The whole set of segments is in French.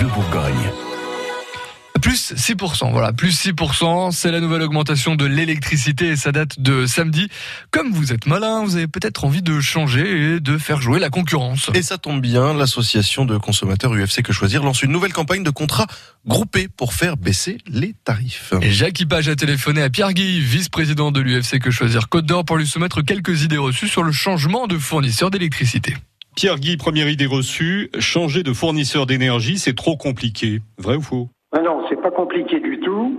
Bleu Bourgogne. Plus 6%, voilà, plus 6%, c'est la nouvelle augmentation de l'électricité et ça date de samedi. Comme vous êtes malin, vous avez peut-être envie de changer et de faire jouer la concurrence. Et ça tombe bien, l'association de consommateurs UFC Que Choisir lance une nouvelle campagne de contrats groupés pour faire baisser les tarifs. Et Jacques Page a téléphoné à Pierre Guy, vice-président de l'UFC Que Choisir Côte d'Or, pour lui soumettre quelques idées reçues sur le changement de fournisseur d'électricité. Pierre Guy, première idée reçue, changer de fournisseur d'énergie, c'est trop compliqué. Vrai ou faux? Ah non, c'est pas compliqué du tout.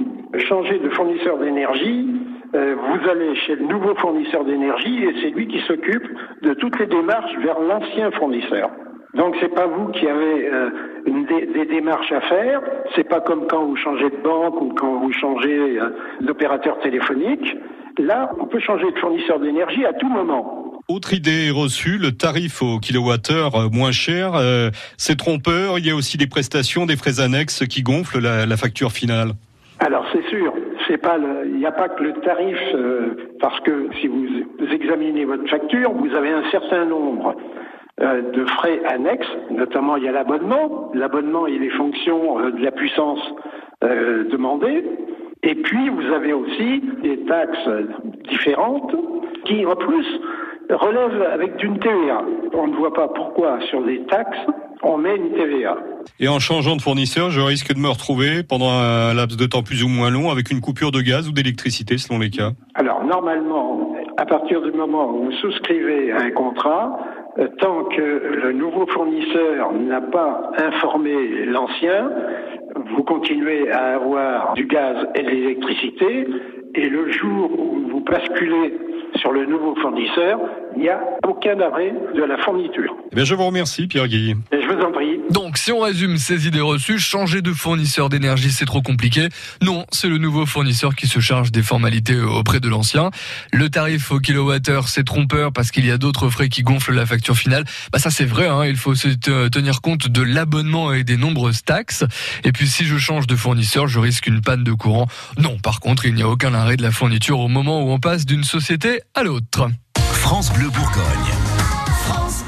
Changer de fournisseur d'énergie, euh, vous allez chez le nouveau fournisseur d'énergie et c'est lui qui s'occupe de toutes les démarches vers l'ancien fournisseur. Donc c'est pas vous qui avez euh, des démarches à faire. C'est pas comme quand vous changez de banque ou quand vous changez euh, d'opérateur téléphonique. Là, on peut changer de fournisseur d'énergie à tout moment. Autre idée reçue, le tarif au kilowattheure euh, moins cher, euh, c'est trompeur. Il y a aussi des prestations, des frais annexes qui gonflent la, facture finale. Alors c'est sûr, c'est pas il n'y a pas que le tarif, euh, parce que si vous examinez votre facture, vous avez un certain nombre de frais annexes, notamment il y a l'abonnement. L'abonnement, il est fonction de la puissance demandée. Et puis, vous avez aussi des taxes différentes qui, en plus, relève avec d'une TVA. On ne voit pas pourquoi sur les taxes, on met une TVA. Et en changeant de fournisseur, je risque de me retrouver pendant un laps de temps plus ou moins long avec une coupure de gaz ou d'électricité selon les cas Alors normalement, à partir du moment où vous souscrivez un contrat, euh, tant que le nouveau fournisseur n'a pas informé l'ancien, vous continuez à avoir du gaz et de l'électricité, et le jour où vous basculez sur le nouveau fournisseur, il n'y a aucun arrêt de la fourniture. Eh je vous remercie, Pierre Guy. Je vous en prie. Donc, si on résume ces idées reçues, changer de fournisseur d'énergie, c'est trop compliqué. Non, c'est le nouveau fournisseur qui se charge des formalités auprès de l'ancien. Le tarif au kilowattheure, c'est trompeur parce qu'il y a d'autres frais qui gonflent la facture finale. Bah, ça, c'est vrai, hein. il faut se tenir compte de l'abonnement et des nombreuses taxes. Et puis, si je change de fournisseur, je risque une panne de courant. Non, par contre, il n'y a aucun arrêt de la fourniture au moment où on passe d'une société à l'autre. France Bleu Bourgogne. France